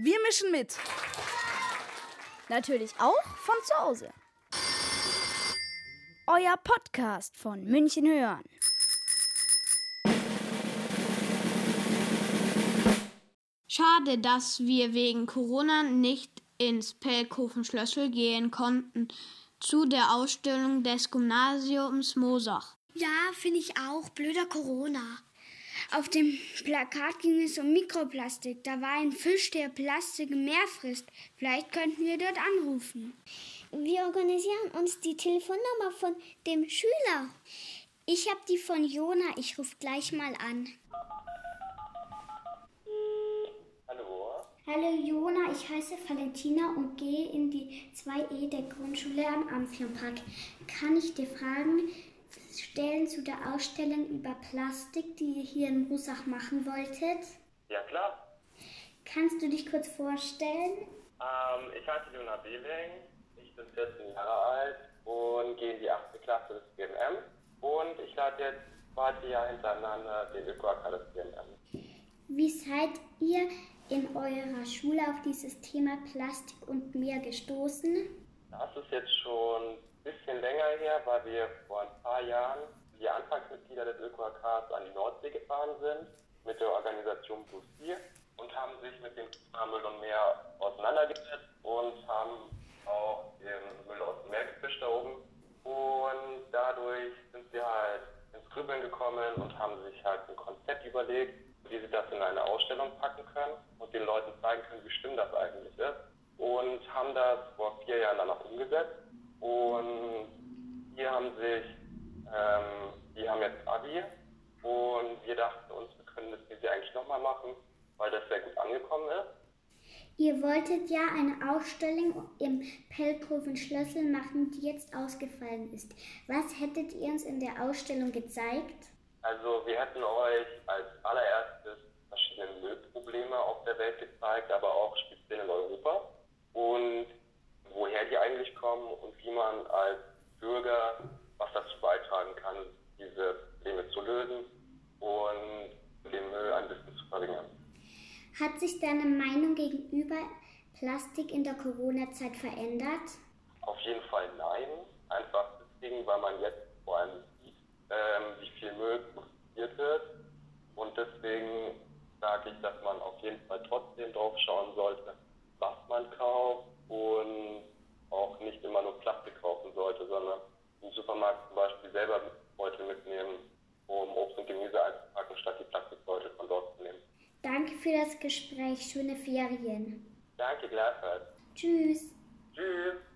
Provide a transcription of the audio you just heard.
Wir mischen mit. Natürlich auch von zu Hause. Euer Podcast von München hören. Schade, dass wir wegen Corona nicht ins Pelkofen-Schlössel gehen konnten zu der Ausstellung des Gymnasiums Mosach. Ja, finde ich auch. Blöder Corona. Auf dem Plakat ging es um Mikroplastik. Da war ein Fisch, der Plastik im Meer frisst. Vielleicht könnten wir dort anrufen. Wir organisieren uns die Telefonnummer von dem Schüler. Ich habe die von Jona. Ich rufe gleich mal an. Hallo. Hallo Jona, ich heiße Valentina und gehe in die 2E der Grundschule am Amphion-Park. Kann ich dir fragen, Stellen zu der Ausstellung über Plastik, die ihr hier in Rusach machen wolltet? Ja, klar. Kannst du dich kurz vorstellen? Ähm, ich heiße Jona Bewing, ich bin 14 Jahre alt und gehe in die 8. Klasse des BMM. Und ich lade jetzt zweite Jahr hintereinander den Öko-AK des BMM. Wie seid ihr in eurer Schule auf dieses Thema Plastik und Meer gestoßen? Das ist jetzt schon bisschen länger her, weil wir vor ein paar Jahren die Anfangsmitglieder des ÖKHKs an die Nordsee gefahren sind mit der Organisation Blue Sea und haben sich mit dem Müll und Meer auseinandergesetzt und haben auch den Müll aus dem Meer gefischt da oben. Und dadurch sind sie halt ins Grübeln gekommen und haben sich halt ein Konzept überlegt, wie sie das in eine Ausstellung packen können und den Leuten zeigen können, wie schlimm das eigentlich ist. Und haben das vor vier Jahren dann auch umgesetzt und die haben sich, ähm, die haben jetzt Abi und wir dachten uns, wir können das diese eigentlich nochmal machen, weil das sehr gut angekommen ist. Ihr wolltet ja eine Ausstellung im Pelkoven Schlössel machen, die jetzt ausgefallen ist. Was hättet ihr uns in der Ausstellung gezeigt? Also wir hätten euch als allererstes verschiedene Müllprobleme auf der Welt gezeigt, aber auch speziell in Europa. Und woher die eigentlich kommen und wie man als Bürger was dazu beitragen kann, diese Probleme zu lösen und den Müll ein bisschen zu verringern. Hat sich deine Meinung gegenüber Plastik in der Corona-Zeit verändert? Auf jeden Fall nein. Einfach deswegen, weil man jetzt vor allem sieht, ähm, wie viel Müll produziert wird. Und deswegen sage ich, dass man auf jeden Fall trotzdem drauf schauen sollte, was man kauft und auch nicht immer nur Plastik kaufen sollte, sondern im Supermarkt zum Beispiel selber Beutel mitnehmen, um Obst und Gemüse einzupacken, statt die Plastikbeutel von dort zu nehmen. Danke für das Gespräch. Schöne Ferien. Danke gleichfalls. Tschüss. Tschüss.